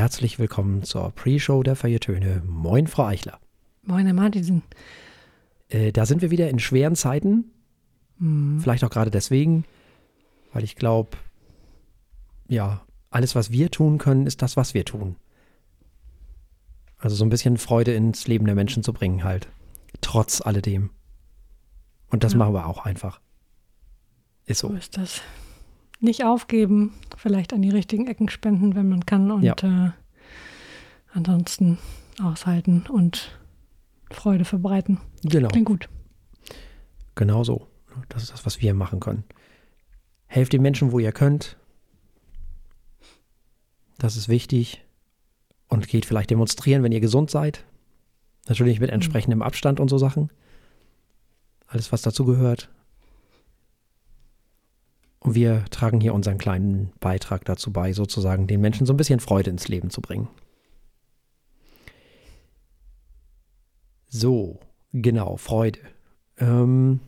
herzlich willkommen zur Pre-Show der Feiertöne. Moin, Frau Eichler. Moin, Herr Martinsen. Äh, da sind wir wieder in schweren Zeiten. Hm. Vielleicht auch gerade deswegen, weil ich glaube, ja, alles, was wir tun können, ist das, was wir tun. Also so ein bisschen Freude ins Leben der Menschen zu bringen, halt. Trotz alledem. Und das Ja. machen wir auch einfach. Ist So so. ist das. Nicht aufgeben, vielleicht an die richtigen Ecken spenden, wenn man kann und Ja. äh, ansonsten aushalten und Freude verbreiten. Genau. Klingt gut. Genau so. Das ist das, was wir machen können. Helft den Menschen, wo ihr könnt. Das ist wichtig. Und geht vielleicht demonstrieren, wenn ihr gesund seid. Natürlich mit entsprechendem Abstand und so Sachen. Alles, was dazu gehört. Und wir tragen hier unseren kleinen Beitrag dazu bei, sozusagen den Menschen so ein bisschen Freude ins Leben zu bringen. So, genau, Freude. Ähm,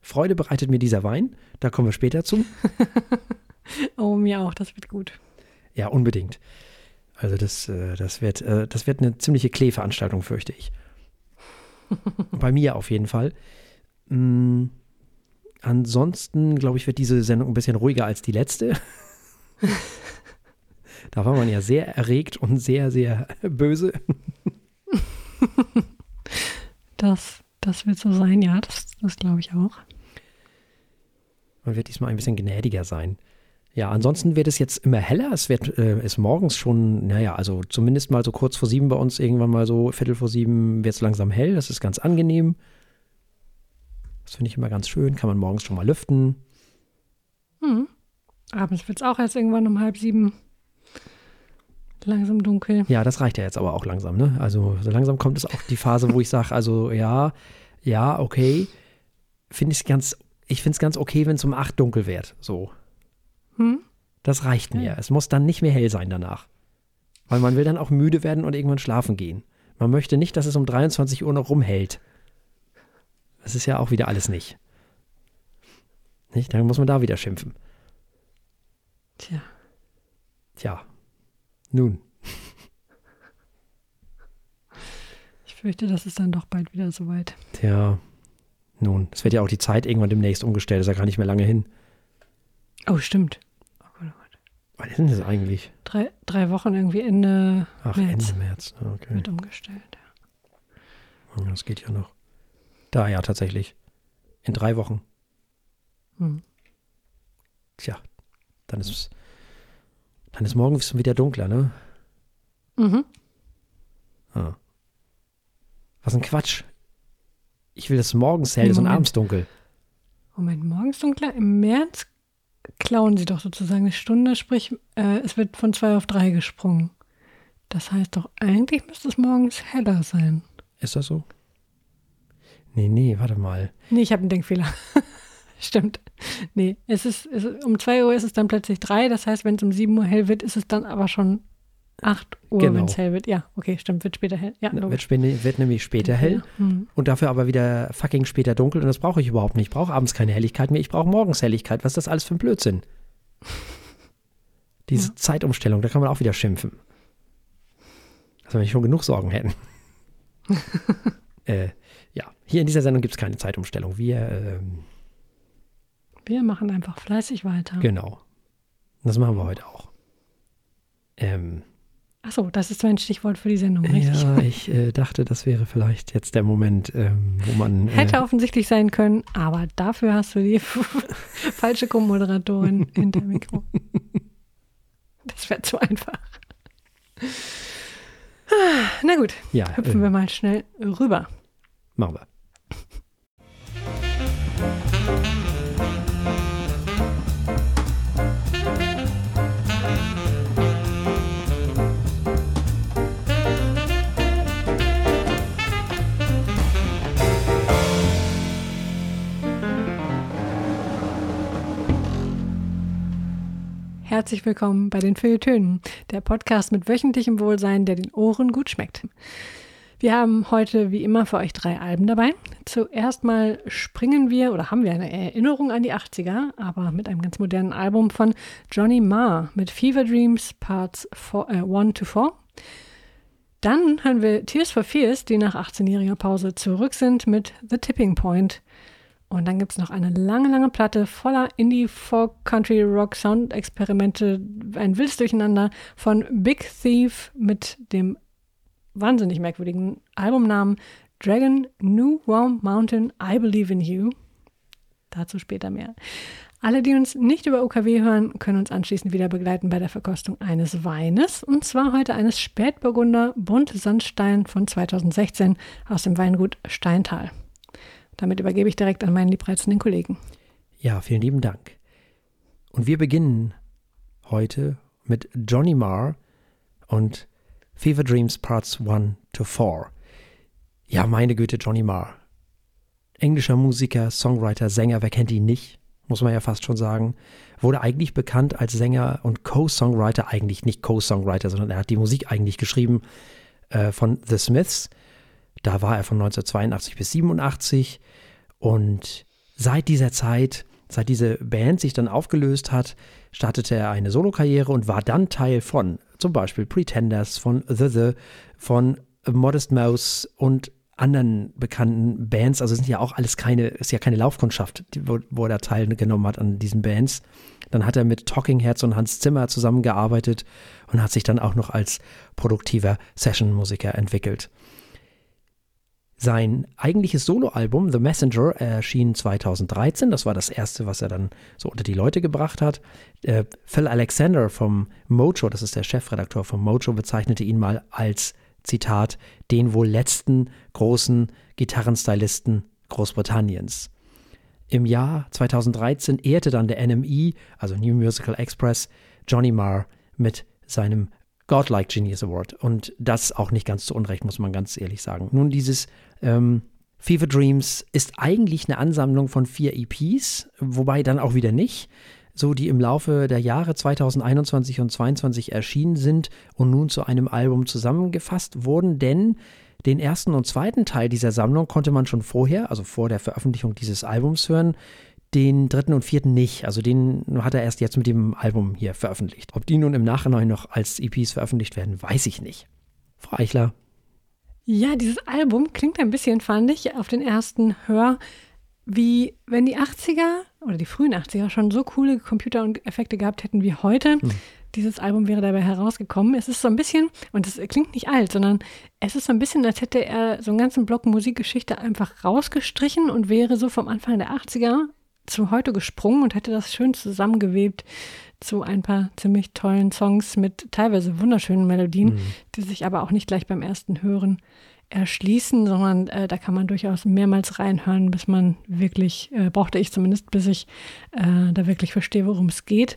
Freude bereitet mir dieser Wein. Da kommen wir später zu. Oh, mir auch, das wird gut. Ja, unbedingt. Also das, äh, das, wird, äh, das wird eine ziemliche Kleeveranstaltung, fürchte ich. Bei mir auf jeden Fall. Mm, ansonsten, glaube ich, wird diese Sendung ein bisschen ruhiger als die letzte. da war man ja sehr erregt und sehr, sehr böse. Das, das wird so sein, ja, das, das glaube ich auch. Man wird diesmal ein bisschen gnädiger sein. Ja, ansonsten wird es jetzt immer heller. Es wird, äh, ist morgens schon, naja, also zumindest mal so kurz vor sieben bei uns, irgendwann mal so Viertel vor sieben wird es langsam hell. Das ist ganz angenehm. Das finde ich immer ganz schön. Kann man morgens schon mal lüften. Hm. Abends wird es auch erst irgendwann um halb sieben langsam dunkel. Ja, das reicht ja jetzt aber auch langsam, ne? Also so langsam kommt es auch die Phase, wo ich sage, also ja, ja, okay. Finde ich ganz, ich finde es ganz okay, wenn es um acht dunkel wird. So. Hm? Das reicht mir. Ja. Es muss dann nicht mehr hell sein danach. Weil man will dann auch müde werden und irgendwann schlafen gehen. Man möchte nicht, dass es um 23 Uhr noch rumhält. Das ist ja auch wieder alles nicht. Nicht? Dann muss man da wieder schimpfen. Tja, Tja. Nun. ich fürchte, das ist dann doch bald wieder soweit. Tja. Nun. Es wird ja auch die Zeit irgendwann demnächst umgestellt. Ist ja gar nicht mehr lange hin. Oh, stimmt. Oh Gott, oh Gott. Wann ist denn das eigentlich? Drei, drei Wochen irgendwie Ende Ach, März Ende März. Okay. wird umgestellt. Ja, Das geht ja noch. Da ja, tatsächlich. In drei Wochen. Hm. Tja. Dann ist es. Dann ist morgen wieder dunkler, ne? Mhm. Ah. Was ein Quatsch. Ich will, dass es morgens hell ist und abends dunkel. Moment, morgens dunkler. Im März klauen sie doch sozusagen eine Stunde, sprich, äh, es wird von zwei auf drei gesprungen. Das heißt doch, eigentlich müsste es morgens heller sein. Ist das so? Nee, nee, warte mal. Nee, ich habe einen Denkfehler. Stimmt. Nee, es ist, es ist, um 2 Uhr ist es dann plötzlich 3. Das heißt, wenn es um 7 Uhr hell wird, ist es dann aber schon 8 Uhr, Genau. wenn es hell wird. Ja, okay, stimmt, wird später hell. Ja, Wird, logisch. spä- wird nämlich später hell Hm. und dafür aber wieder fucking später dunkel und das brauche ich überhaupt nicht. Ich brauche abends keine Helligkeit mehr, ich brauche morgens Helligkeit. Was ist das alles für ein Blödsinn? Diese Ja. Zeitumstellung, da kann man auch wieder schimpfen. Also wenn wir schon genug Sorgen hätten. äh, hier in dieser Sendung gibt es keine Zeitumstellung. Wir, ähm, Wir machen einfach fleißig weiter. genau. Das machen wir heute auch. Ähm, Achso, das ist mein Stichwort für die Sendung, richtig? ja, ich äh, dachte, das wäre vielleicht jetzt der Moment, ähm, wo man. Äh, Hätte offensichtlich sein können, aber dafür hast du die falsche Co-Moderatorin hinter dem Mikro. Das wäre zu einfach. Ah, Na gut, ja, hüpfen äh, wir mal schnell rüber. machen wir. Herzlich willkommen bei den Feuilletönen, der Podcast mit wöchentlichem Wohlsein, der den Ohren gut schmeckt. Wir haben heute wie immer für euch drei Alben dabei. Zuerst mal springen wir oder haben wir eine Erinnerung an die 80er, aber mit einem ganz modernen Album von Johnny Marr mit Fever Dreams Parts 1 to 4. Dann hören wir Tears for Fears, die nach 18-jähriger Pause zurück sind mit The Tipping Point. Und dann gibt es noch eine lange, lange Platte voller Indie, Folk, Country, Rock, Sound-Experimente, ein wildes Durcheinander von Big Thief mit dem wahnsinnig merkwürdigen Albumnamen Dragon New Warm Mountain I Believe in You. Dazu später mehr. Alle, die uns nicht über OKW hören, können uns anschließend wieder begleiten bei der Verkostung eines Weines. Und zwar heute eines Spätburgunder Bunt Sandstein von 2016 aus dem Weingut Steintal. Damit übergebe ich direkt an meinen liebreizenden Kollegen. Ja, vielen lieben Dank. Und wir beginnen heute mit Johnny Marr und Fever Dreams Parts 1 to 4. Ja, meine Güte, Johnny Marr. Englischer Musiker, Songwriter, Sänger, wer kennt ihn nicht? Muss man ja fast schon sagen. Wurde eigentlich bekannt als Sänger und Co-Songwriter, eigentlich nicht Co-Songwriter, sondern er hat die Musik eigentlich geschrieben äh, von The Smiths. Da war er von 1982 bis 87 und seit dieser Zeit, seit diese Band sich dann aufgelöst hat, startete er eine Solokarriere und war dann Teil von zum Beispiel Pretenders, von The The, von Modest Mouse und anderen bekannten Bands. Also sind ja auch alles keine, ist ja keine Laufkundschaft, wo, wo er teilgenommen hat an diesen Bands. Dann hat er mit Talking Heads und Hans Zimmer zusammengearbeitet und hat sich dann auch noch als produktiver Session-Musiker entwickelt. Sein eigentliches Soloalbum The Messenger erschien 2013. Das war das erste, was er dann so unter die Leute gebracht hat. Äh, Phil Alexander vom Mojo, das ist der Chefredakteur vom Mojo, bezeichnete ihn mal als, Zitat, den wohl letzten großen Gitarrenstylisten Großbritanniens. Im Jahr 2013 ehrte dann der NME, also New Musical Express, Johnny Marr mit seinem Godlike Genius Award. Und das auch nicht ganz zu Unrecht, muss man ganz ehrlich sagen. Nun, dieses ähm, Fever Dreams ist eigentlich eine Ansammlung von vier EPs, wobei dann auch wieder nicht, so die im Laufe der Jahre 2021 und 2022 erschienen sind und nun zu einem Album zusammengefasst wurden, denn den ersten und zweiten Teil dieser Sammlung konnte man schon vorher, also vor der Veröffentlichung dieses Albums hören, den dritten und vierten nicht. Also den hat er erst jetzt mit dem Album hier veröffentlicht. Ob die nun im Nachhinein noch als EPs veröffentlicht werden, weiß ich nicht. Frau Eichler, ja, dieses Album klingt ein bisschen, fand ich, auf den ersten Hör, wie wenn die 80er oder die frühen 80er schon so coole Computer und Effekte gehabt hätten wie heute. Hm. Dieses Album wäre dabei herausgekommen. Es ist so ein bisschen, und es klingt nicht alt, sondern es ist so ein bisschen, als hätte er so einen ganzen Block Musikgeschichte einfach rausgestrichen und wäre so vom Anfang der 80er zu heute gesprungen und hätte das schön zusammengewebt zu ein paar ziemlich tollen Songs mit teilweise wunderschönen Melodien, mhm. die sich aber auch nicht gleich beim ersten Hören erschließen, sondern äh, da kann man durchaus mehrmals reinhören, bis man wirklich, äh, brauchte ich zumindest, bis ich äh, da wirklich verstehe, worum es geht.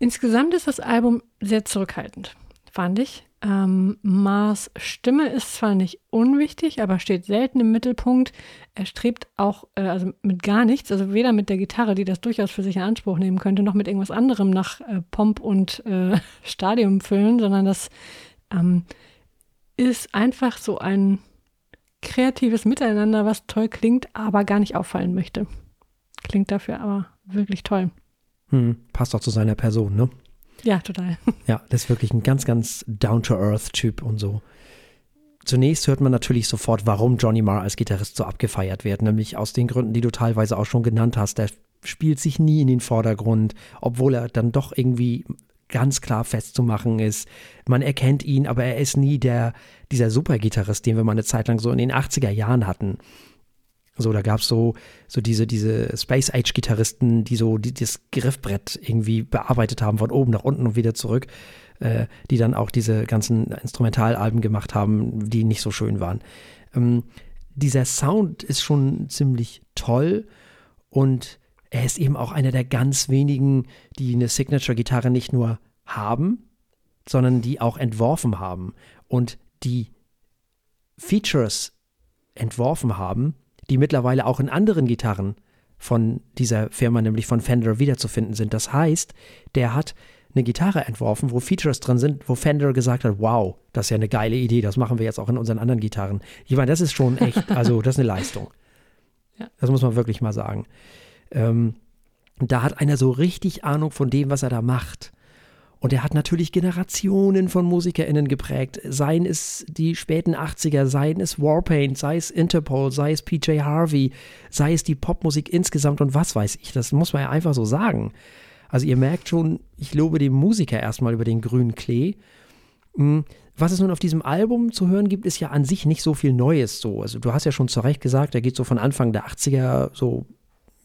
Insgesamt ist das Album sehr zurückhaltend, fand ich. Ähm, Mars Stimme ist zwar nicht unwichtig, aber steht selten im Mittelpunkt. Er strebt auch, äh, also mit gar nichts, also weder mit der Gitarre, die das durchaus für sich in Anspruch nehmen könnte, noch mit irgendwas anderem nach äh, Pomp und äh, Stadium füllen, sondern das ähm, ist einfach so ein kreatives Miteinander, was toll klingt, aber gar nicht auffallen möchte. Klingt dafür aber wirklich toll. Hm, passt auch zu seiner Person, ne? Ja, total. Ja, das ist wirklich ein ganz, ganz down-to-earth-Typ und so. Zunächst hört man natürlich sofort, warum Johnny Marr als Gitarrist so abgefeiert wird, nämlich aus den Gründen, die du teilweise auch schon genannt hast. Der spielt sich nie in den Vordergrund, obwohl er dann doch irgendwie ganz klar festzumachen ist. Man erkennt ihn, aber er ist nie der, dieser Supergitarrist, den wir mal eine Zeit lang so in den 80er Jahren hatten. So, da gab es so, so diese, diese Space Age-Gitarristen, die so die, das Griffbrett irgendwie bearbeitet haben, von oben nach unten und wieder zurück, äh, die dann auch diese ganzen Instrumentalalben gemacht haben, die nicht so schön waren. Ähm, dieser Sound ist schon ziemlich toll und er ist eben auch einer der ganz wenigen, die eine Signature-Gitarre nicht nur haben, sondern die auch entworfen haben und die Features entworfen haben, die mittlerweile auch in anderen Gitarren von dieser Firma, nämlich von Fender, wiederzufinden sind. Das heißt, der hat eine Gitarre entworfen, wo Features drin sind, wo Fender gesagt hat, wow, das ist ja eine geile Idee, das machen wir jetzt auch in unseren anderen Gitarren. Ich meine, das ist schon echt, also das ist eine Leistung. Ja. Das muss man wirklich mal sagen. Ähm, da hat einer so richtig Ahnung von dem, was er da macht. Und er hat natürlich Generationen von MusikerInnen geprägt. Seien es die späten 80er, seien es Warpaint, sei es Interpol, sei es PJ Harvey, sei es die Popmusik insgesamt und was weiß ich. Das muss man ja einfach so sagen. Also ihr merkt schon, ich lobe den Musiker erstmal über den grünen Klee. Hm, was es nun auf diesem Album zu hören gibt, ist ja an sich nicht so viel Neues so. Also du hast ja schon zu Recht gesagt, er geht so von Anfang der 80er so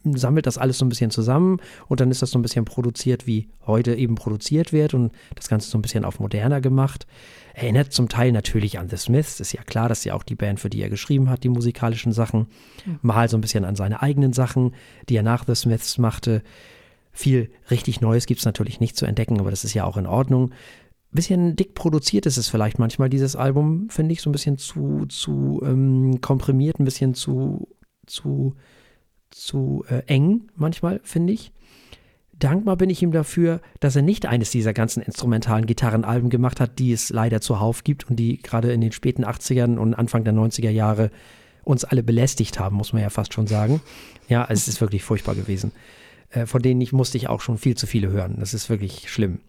sammelt das alles so ein bisschen zusammen und dann ist das so ein bisschen produziert, wie heute eben produziert wird und das Ganze so ein bisschen auf moderner gemacht. Erinnert zum Teil natürlich an The Smiths, ist ja klar, dass ja auch die Band, für die er geschrieben hat, die musikalischen Sachen, mal so ein bisschen an seine eigenen Sachen, die er nach The Smiths machte. Viel richtig Neues gibt es natürlich nicht zu entdecken, aber das ist ja auch in Ordnung. Bisschen dick produziert ist es vielleicht manchmal, dieses Album, finde ich, so ein bisschen zu, zu ähm, komprimiert, ein bisschen zu, zu zu äh, eng manchmal, finde ich. Dankbar bin ich ihm dafür, dass er nicht eines dieser ganzen instrumentalen Gitarrenalben gemacht hat, die es leider zuhauf gibt und die gerade in den späten 80ern und Anfang der 90er Jahre uns alle belästigt haben, muss man ja fast schon sagen. Ja, es ist wirklich furchtbar gewesen. Äh, von denen ich musste ich auch schon viel zu viele hören. Das ist wirklich schlimm.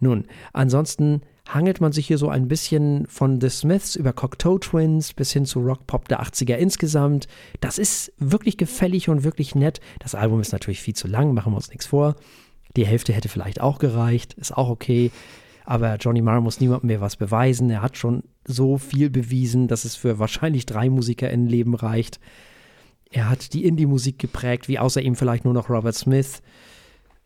Nun, ansonsten hangelt man sich hier so ein bisschen von The Smiths über Cocteau Twins bis hin zu Rock Pop der 80er insgesamt. Das ist wirklich gefällig und wirklich nett. Das Album ist natürlich viel zu lang, machen wir uns nichts vor. Die Hälfte hätte vielleicht auch gereicht, ist auch okay. Aber Johnny Marr muss niemandem mehr was beweisen. Er hat schon so viel bewiesen, dass es für wahrscheinlich drei Musiker in Leben reicht. Er hat die Indie-Musik geprägt, wie außer ihm vielleicht nur noch Robert Smith.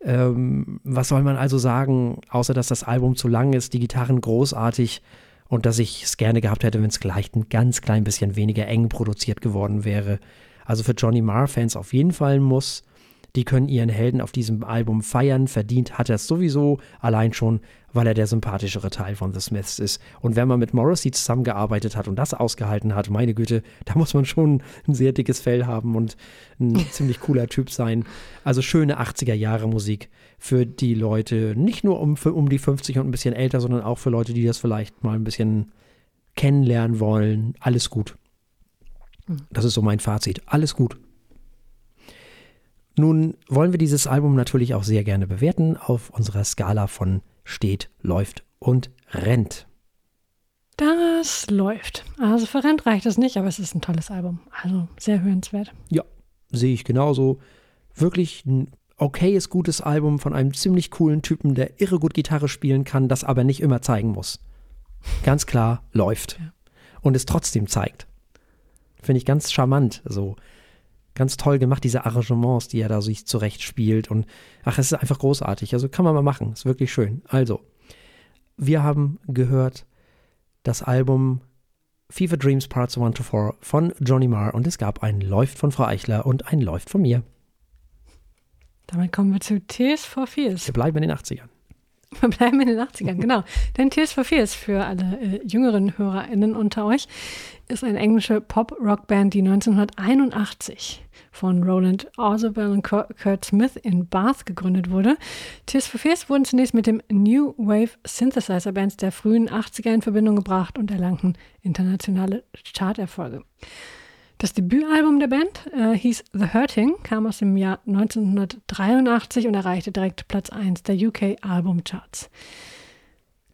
Ähm, was soll man also sagen, außer dass das Album zu lang ist, die Gitarren großartig und dass ich es gerne gehabt hätte, wenn es vielleicht ein ganz klein bisschen weniger eng produziert geworden wäre. Also für Johnny Marr-Fans auf jeden Fall muss. Die können ihren Helden auf diesem Album feiern. Verdient hat er es sowieso, allein schon, weil er der sympathischere Teil von The Smiths ist. Und wenn man mit Morrissey zusammengearbeitet hat und das ausgehalten hat, meine Güte, da muss man schon ein sehr dickes Fell haben und ein ziemlich cooler Typ sein. Also schöne 80er Jahre Musik für die Leute, nicht nur um, für, um die 50 und ein bisschen älter, sondern auch für Leute, die das vielleicht mal ein bisschen kennenlernen wollen. Alles gut. Hm. Das ist so mein Fazit. Alles gut. Nun wollen wir dieses Album natürlich auch sehr gerne bewerten auf unserer Skala von steht, läuft und rennt. Das läuft. Also für Rennt reicht es nicht, aber es ist ein tolles Album. Also sehr hörenswert. Ja, sehe ich genauso. Wirklich ein okayes, gutes Album von einem ziemlich coolen Typen, der irre gut Gitarre spielen kann, das aber nicht immer zeigen muss. Ganz klar läuft. Ja. Und es trotzdem zeigt. Finde ich ganz charmant. So ganz toll gemacht, diese Arrangements, die er da sich zurecht spielt. Und ach, es ist einfach großartig. Also kann man mal machen. Ist wirklich schön. Also, wir haben gehört das Album Fever Dreams Parts 1 to 4 von Johnny Marr und es gab ein Läuft von Frau Eichler und ein Läuft von mir. Damit kommen wir zu Tears for Fears. Wir bleiben in den 80ern. Wir bleiben in den 80ern, genau. Denn Tears for Fears für alle äh, jüngeren HörerInnen unter euch ist eine englische Pop-Rock-Band, die 1981 von Roland Orzabal und Kurt Smith in Bath gegründet wurde. Tears for Fears wurden zunächst mit dem New Wave Synthesizer Bands der frühen 80er in Verbindung gebracht und erlangten internationale Charterfolge. Das Debütalbum der Band äh, hieß The Hurting, kam aus dem Jahr 1983 und erreichte direkt Platz 1 der UK Albumcharts.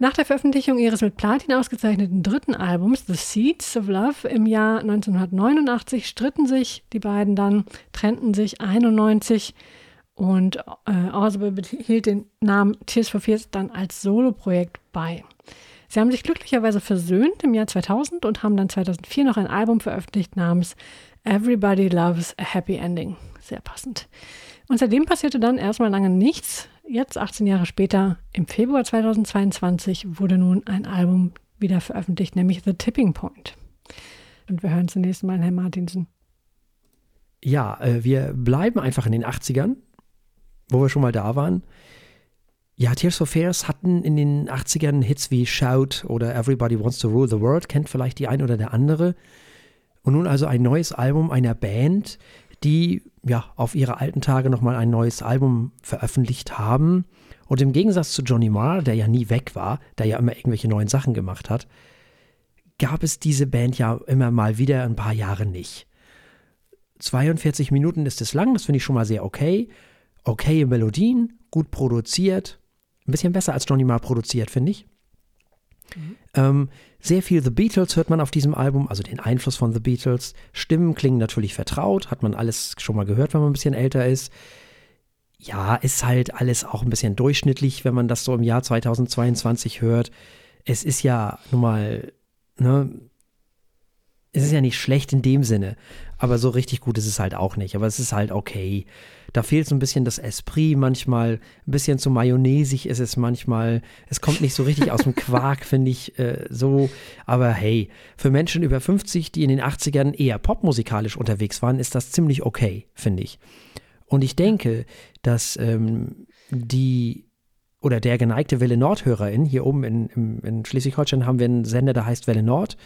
Nach der Veröffentlichung ihres mit Platin ausgezeichneten dritten Albums The Seeds of Love im Jahr 1989 stritten sich die beiden dann, trennten sich 91 und äh, Osborne behielt den Namen Tears for Fears dann als Soloprojekt bei. Sie haben sich glücklicherweise versöhnt im Jahr 2000 und haben dann 2004 noch ein Album veröffentlicht namens Everybody Loves a Happy Ending. Sehr passend. Und seitdem passierte dann erstmal lange nichts. Jetzt, 18 Jahre später, im Februar 2022, wurde nun ein Album wieder veröffentlicht, nämlich The Tipping Point. Und wir hören zunächst mal Herrn Martinsen. Ja, äh, wir bleiben einfach in den 80ern, wo wir schon mal da waren. Ja, Tears for Fears hatten in den 80ern Hits wie Shout oder Everybody Wants to Rule the World, kennt vielleicht die ein oder der andere. Und nun also ein neues Album einer Band, die ja auf ihre alten Tage nochmal ein neues Album veröffentlicht haben Und im Gegensatz zu Johnny Marr, der ja nie weg war, der ja immer irgendwelche neuen Sachen gemacht hat, gab es diese Band ja immer mal wieder ein paar Jahre nicht. 42 Minuten ist es lang, das finde ich schon mal sehr okay. Okay Melodien, gut produziert, ein bisschen besser als Johnny Marr produziert, finde ich. Mhm. Ähm, sehr viel The Beatles hört man auf diesem Album, also den Einfluss von The Beatles. Stimmen klingen natürlich vertraut, hat man alles schon mal gehört, wenn man ein bisschen älter ist. Ja, ist halt alles auch ein bisschen durchschnittlich, wenn man das so im Jahr 2022 hört. Es ist ja nun mal, ne, es ist ja nicht schlecht in dem Sinne, aber so richtig gut ist es halt auch nicht. Aber es ist halt okay. Da fehlt so ein bisschen das Esprit manchmal, ein bisschen zu mayonnaisig ist es manchmal. Es kommt nicht so richtig aus dem Quark, finde ich äh, so. Aber hey, für Menschen über 50, die in den 80ern eher popmusikalisch unterwegs waren, ist das ziemlich okay, finde ich. Und ich denke, dass ähm, die oder der geneigte Welle Nord-Hörerin, hier oben in, in, in Schleswig-Holstein haben wir einen Sender, der heißt Welle Nord.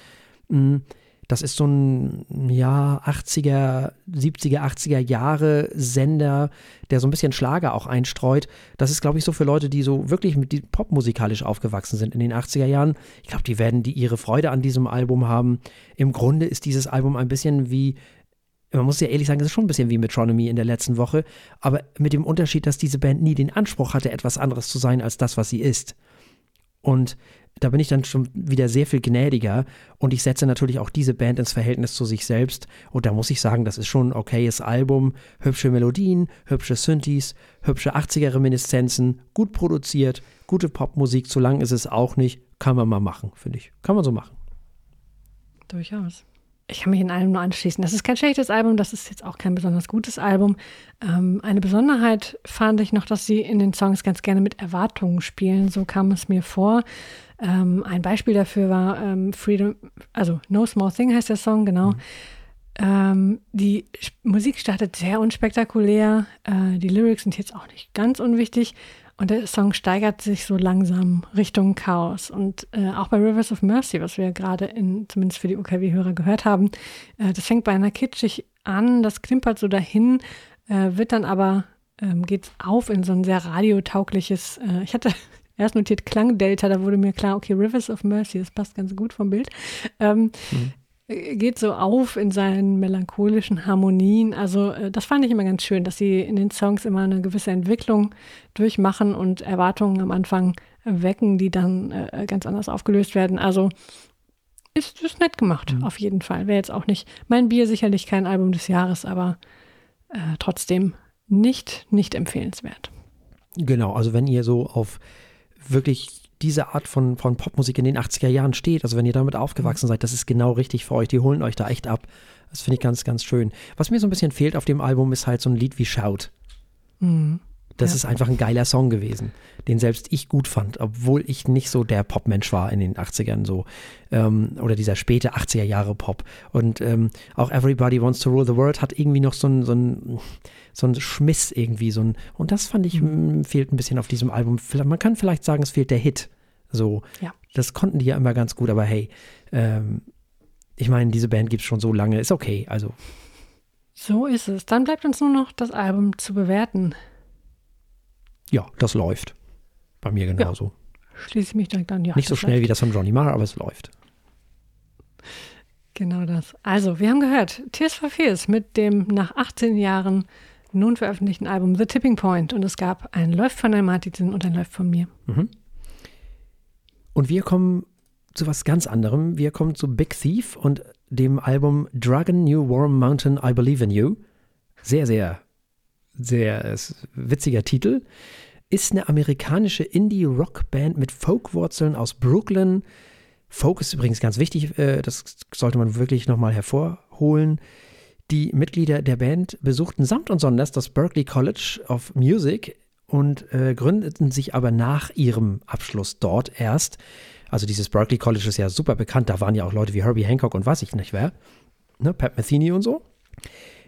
Mh, mm, das ist so ein, ja, 80er, 70er, 80er Jahre Sender, der so ein bisschen Schlager auch einstreut. Das ist, glaube ich, so für Leute, die so wirklich mit die popmusikalisch aufgewachsen sind in den 80er Jahren. Ich glaube, die werden die ihre Freude an diesem Album haben. Im Grunde ist dieses Album ein bisschen wie man muss ja ehrlich sagen, es ist schon ein bisschen wie Metronomy in der letzten Woche, aber mit dem Unterschied, dass diese Band nie den Anspruch hatte, etwas anderes zu sein als das, was sie ist. Und da bin ich dann schon wieder sehr viel gnädiger und ich setze natürlich auch diese Band ins Verhältnis zu sich selbst und da muss ich sagen, das ist schon ein okayes Album, hübsche Melodien, hübsche Synthes, hübsche 80er Reminiszenzen, gut produziert, gute Popmusik, zu lang ist es auch nicht, kann man mal machen, finde ich. Kann man so machen. Durchaus. Ich kann mich in allem nur anschließen. Das ist kein schlechtes Album, das ist jetzt auch kein besonders gutes Album. Ähm, eine Besonderheit fand ich noch, dass sie in den Songs ganz gerne mit Erwartungen spielen. So kam es mir vor. Ähm, ein Beispiel dafür war ähm, Freedom, also No Small Thing heißt der Song, genau. Mhm. Ähm, die Musik startet sehr unspektakulär. Äh, die Lyrics sind jetzt auch nicht ganz unwichtig. Und der Song steigert sich so langsam Richtung Chaos. Und äh, auch bei Rivers of Mercy, was wir gerade in, zumindest für die UKW-Hörer gehört haben, äh, das fängt bei einer kitschig an, das klimpert so dahin, äh, wird dann aber, ähm, geht auf in so ein sehr radiotaugliches, äh, ich hatte erst notiert Klangdelta, da wurde mir klar, okay, Rivers of Mercy, das passt ganz gut vom Bild. Ähm, mhm. Geht so auf in seinen melancholischen Harmonien. Also, äh, das fand ich immer ganz schön, dass sie in den Songs immer eine gewisse Entwicklung durchmachen und Erwartungen am Anfang wecken, die dann äh, ganz anders aufgelöst werden. Also, ist, ist nett gemacht, mhm. auf jeden Fall. Wäre jetzt auch nicht mein Bier, sicherlich kein Album des Jahres, aber äh, trotzdem nicht, nicht empfehlenswert. Genau, also wenn ihr so auf wirklich diese Art von, von Popmusik in den 80er Jahren steht, also wenn ihr damit aufgewachsen seid, das ist genau richtig für euch. Die holen euch da echt ab. Das finde ich ganz, ganz schön. Was mir so ein bisschen fehlt auf dem Album ist halt so ein Lied wie Shout. Mhm. Das ja. ist einfach ein geiler Song gewesen, den selbst ich gut fand, obwohl ich nicht so der Popmensch war in den 80ern so. Ähm, oder dieser späte 80er Jahre Pop. Und ähm, auch Everybody Wants to Rule the World hat irgendwie noch so ein, so ein, so ein Schmiss irgendwie. So ein, und das fand ich, mhm. fehlt ein bisschen auf diesem Album. Man kann vielleicht sagen, es fehlt der Hit. So. Ja. Das konnten die ja immer ganz gut, aber hey, ähm, ich meine, diese Band gibt es schon so lange, ist okay, also. So ist es. Dann bleibt uns nur noch das Album zu bewerten. Ja, das läuft. Bei mir genauso. Ja, schließe mich direkt an. Ja, Nicht so schnell läuft. wie das von Johnny Marr, aber es läuft. Genau das. Also, wir haben gehört, Tears for Fears mit dem nach 18 Jahren nun veröffentlichten Album The Tipping Point. Und es gab ein Läuft von der Martin und ein Läuft von mir. Mhm. Und wir kommen zu was ganz anderem. Wir kommen zu Big Thief und dem Album Dragon New Warm Mountain I Believe in You. Sehr, sehr sehr witziger Titel, ist eine amerikanische Indie-Rock-Band mit Folk-Wurzeln aus Brooklyn. Folk ist übrigens ganz wichtig, äh, das sollte man wirklich nochmal hervorholen. Die Mitglieder der Band besuchten samt und sonders das Berklee College of Music und äh, gründeten sich aber nach ihrem Abschluss dort erst. Also dieses Berklee College ist ja super bekannt, da waren ja auch Leute wie Herbie Hancock und weiß ich nicht wer, ne, Pat Metheny und so.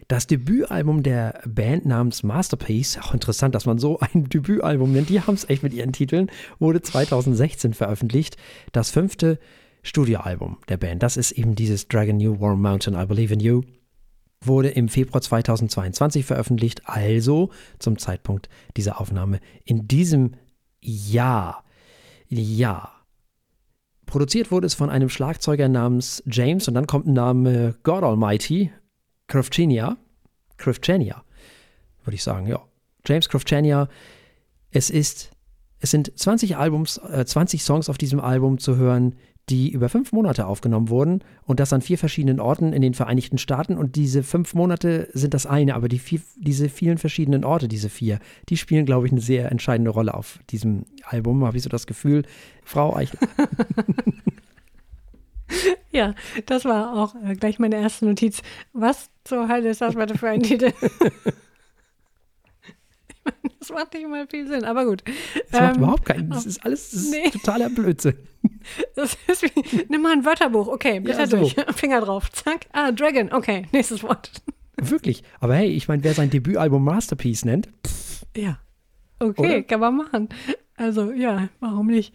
Das Debütalbum der Band namens Masterpiece, auch interessant, dass man so ein Debütalbum nennt, die haben es echt mit ihren Titeln, wurde 2016 veröffentlicht. Das fünfte Studioalbum der Band, das ist eben dieses Dragon New Warm Mountain, I Believe in You, wurde im Februar 2022 veröffentlicht, also zum Zeitpunkt dieser Aufnahme in diesem Ja. Ja. Produziert wurde es von einem Schlagzeuger namens James und dann kommt ein Name God Almighty, Krofchenia. Krofchenia, würde ich sagen, ja. James Krofchenia. Es ist, es sind 20 Albums, äh, 20 Songs auf diesem Album zu hören, die über fünf Monate aufgenommen wurden und das an vier verschiedenen Orten in den Vereinigten Staaten. Und diese fünf Monate sind das eine, aber die vier, diese vielen verschiedenen Orte, diese vier, die spielen, glaube ich, eine sehr entscheidende Rolle auf diesem Album, habe ich so das Gefühl. Frau Eichler. ja, das war auch äh, gleich meine erste Notiz. Was zur Hölle ist das bitte für ein Titel? das macht nicht mal viel Sinn, aber gut. Das ähm, macht überhaupt keinen Das ist alles das ist nee. totaler Blödsinn. Das ist wie, nimm mal ein Wörterbuch. Okay, blätter ja, so. durch. Finger drauf. Zack. Ah, Dragon. Okay, nächstes Wort. Wirklich. Aber hey, ich meine, wer sein Debütalbum Masterpiece nennt. Pff, ja. Okay, Oder? kann man machen. Also, ja, warum nicht?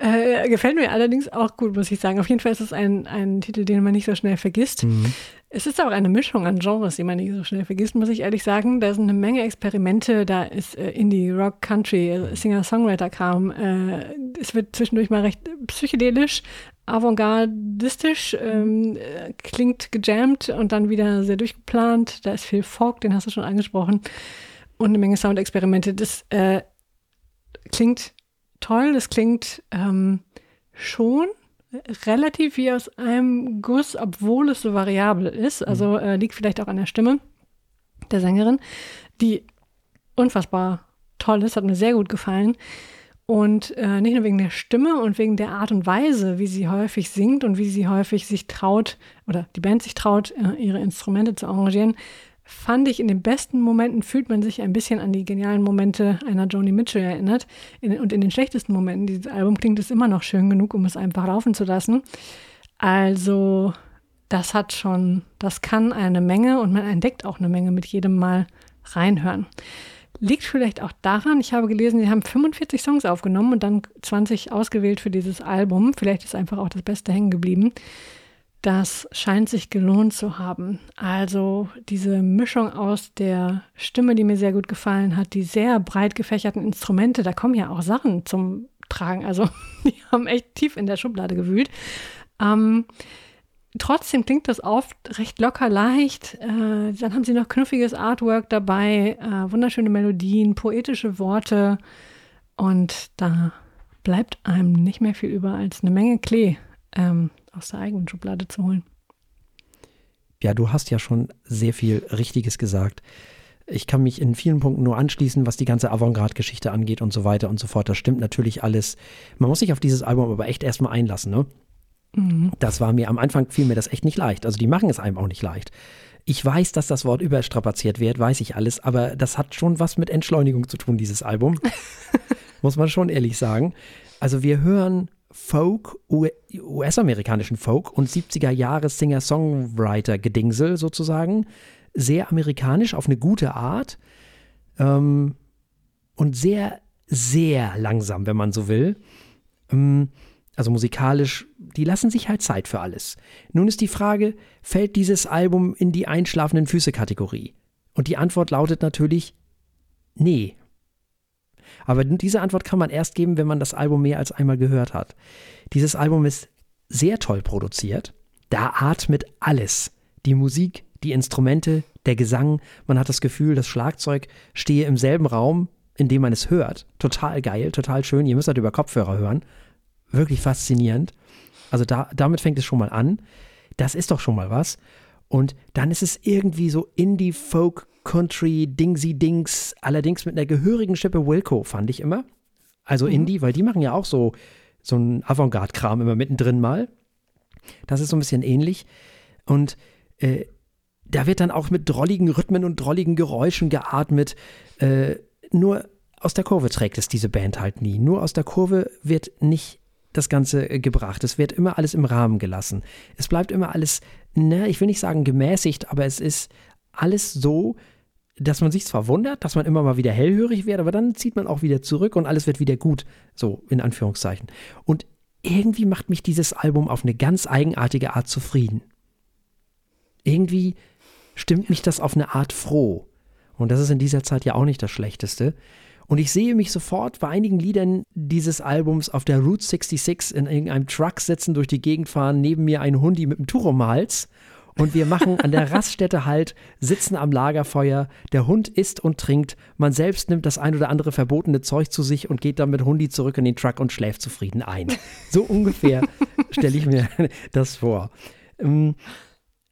Äh, gefällt mir allerdings auch gut, muss ich sagen. Auf jeden Fall ist es ein, ein Titel, den man nicht so schnell vergisst. Mhm. Es ist auch eine Mischung an Genres, die man nicht so schnell vergisst, muss ich ehrlich sagen. Da sind eine Menge Experimente, da ist äh, Indie, Rock, Country, äh, Singer-Songwriter-Kram. Äh, es wird zwischendurch mal recht psychedelisch, avantgardistisch, ähm, äh, klingt gejammt und dann wieder sehr durchgeplant. Da ist viel Folk, den hast du schon angesprochen. Und eine Menge Soundexperimente. Das äh, klingt toll, das klingt ähm, schon relativ wie aus einem Guss, obwohl es so variabel ist. Also mhm. äh, liegt vielleicht auch an der Stimme der Sängerin, die unfassbar toll ist, hat mir sehr gut gefallen. Und äh, nicht nur wegen der Stimme und wegen der Art und Weise, wie sie häufig singt und wie sie häufig sich traut, oder die Band sich traut, äh, ihre Instrumente zu arrangieren, fand ich in den besten Momenten fühlt man sich ein bisschen an die genialen Momente einer Joni Mitchell erinnert. In, und in den schlechtesten Momenten dieses Album klingt es immer noch schön genug, um es einfach laufen zu lassen. Also, das hat schon, das kann eine Menge und man entdeckt auch eine Menge mit jedem Mal reinhören. Liegt vielleicht auch daran, ich habe gelesen, sie haben 45 Songs aufgenommen und dann 20 ausgewählt für dieses Album. Vielleicht ist einfach auch das Beste hängen geblieben. Das scheint sich gelohnt zu haben. Also diese Mischung aus der Stimme, die mir sehr gut gefallen hat, die sehr breit gefächerten Instrumente, da kommen ja auch Sachen zum Tragen. Also die haben echt tief in der Schublade gewühlt. Ähm, trotzdem klingt das oft recht locker leicht. Äh, dann haben sie noch knuffiges Artwork dabei, äh, wunderschöne Melodien, poetische Worte. Und da bleibt einem nicht mehr viel über als eine Menge Klee. Ähm, aus der eigenen Schublade zu holen. Ja, du hast ja schon sehr viel Richtiges gesagt. Ich kann mich in vielen Punkten nur anschließen, was die ganze Avantgarde-Geschichte angeht und so weiter und so fort. Das stimmt natürlich alles. Man muss sich auf dieses Album aber echt erstmal einlassen, ne? Mhm. Das war mir am Anfang fiel mir das echt nicht leicht. Also die machen es einem auch nicht leicht. Ich weiß, dass das Wort überstrapaziert wird, weiß ich alles, aber das hat schon was mit Entschleunigung zu tun, dieses Album. muss man schon ehrlich sagen. Also wir hören Folk, US-amerikanischen Folk und 70er Jahre Singer-Songwriter-Gedingsel sozusagen. Sehr amerikanisch auf eine gute Art ähm, und sehr, sehr langsam, wenn man so will. Ähm, also musikalisch, die lassen sich halt Zeit für alles. Nun ist die Frage, fällt dieses Album in die einschlafenden Füße-Kategorie? Und die Antwort lautet natürlich, nee, aber diese Antwort kann man erst geben, wenn man das Album mehr als einmal gehört hat. Dieses Album ist sehr toll produziert. Da atmet alles. Die Musik, die Instrumente, der Gesang. Man hat das Gefühl, das Schlagzeug stehe im selben Raum, in dem man es hört. Total geil, total schön. Ihr müsst halt über Kopfhörer hören. Wirklich faszinierend. Also da, damit fängt es schon mal an. Das ist doch schon mal was. Und dann ist es irgendwie so Indie-Folk Country, Dingsy Dings, allerdings mit einer gehörigen Schippe Wilco, fand ich immer. Also mhm. Indie, weil die machen ja auch so, so einen Avantgarde-Kram immer mittendrin mal. Das ist so ein bisschen ähnlich. Und äh, da wird dann auch mit drolligen Rhythmen und drolligen Geräuschen geatmet. Äh, nur aus der Kurve trägt es diese Band halt nie. Nur aus der Kurve wird nicht das Ganze äh, gebracht. Es wird immer alles im Rahmen gelassen. Es bleibt immer alles, ne, ich will nicht sagen gemäßigt, aber es ist alles so, dass man sich zwar wundert, dass man immer mal wieder hellhörig wird, aber dann zieht man auch wieder zurück und alles wird wieder gut, so in Anführungszeichen. Und irgendwie macht mich dieses Album auf eine ganz eigenartige Art zufrieden. Irgendwie stimmt mich das auf eine Art froh. Und das ist in dieser Zeit ja auch nicht das Schlechteste. Und ich sehe mich sofort bei einigen Liedern dieses Albums auf der Route 66 in irgendeinem Truck sitzen, durch die Gegend fahren, neben mir ein Hundi mit einem Tuch um den Hals. Und wir machen an der Raststätte halt, sitzen am Lagerfeuer, der Hund isst und trinkt, man selbst nimmt das ein oder andere verbotene Zeug zu sich und geht dann mit Hundi zurück in den Truck und schläft zufrieden ein. So ungefähr stelle ich mir das vor. Ähm,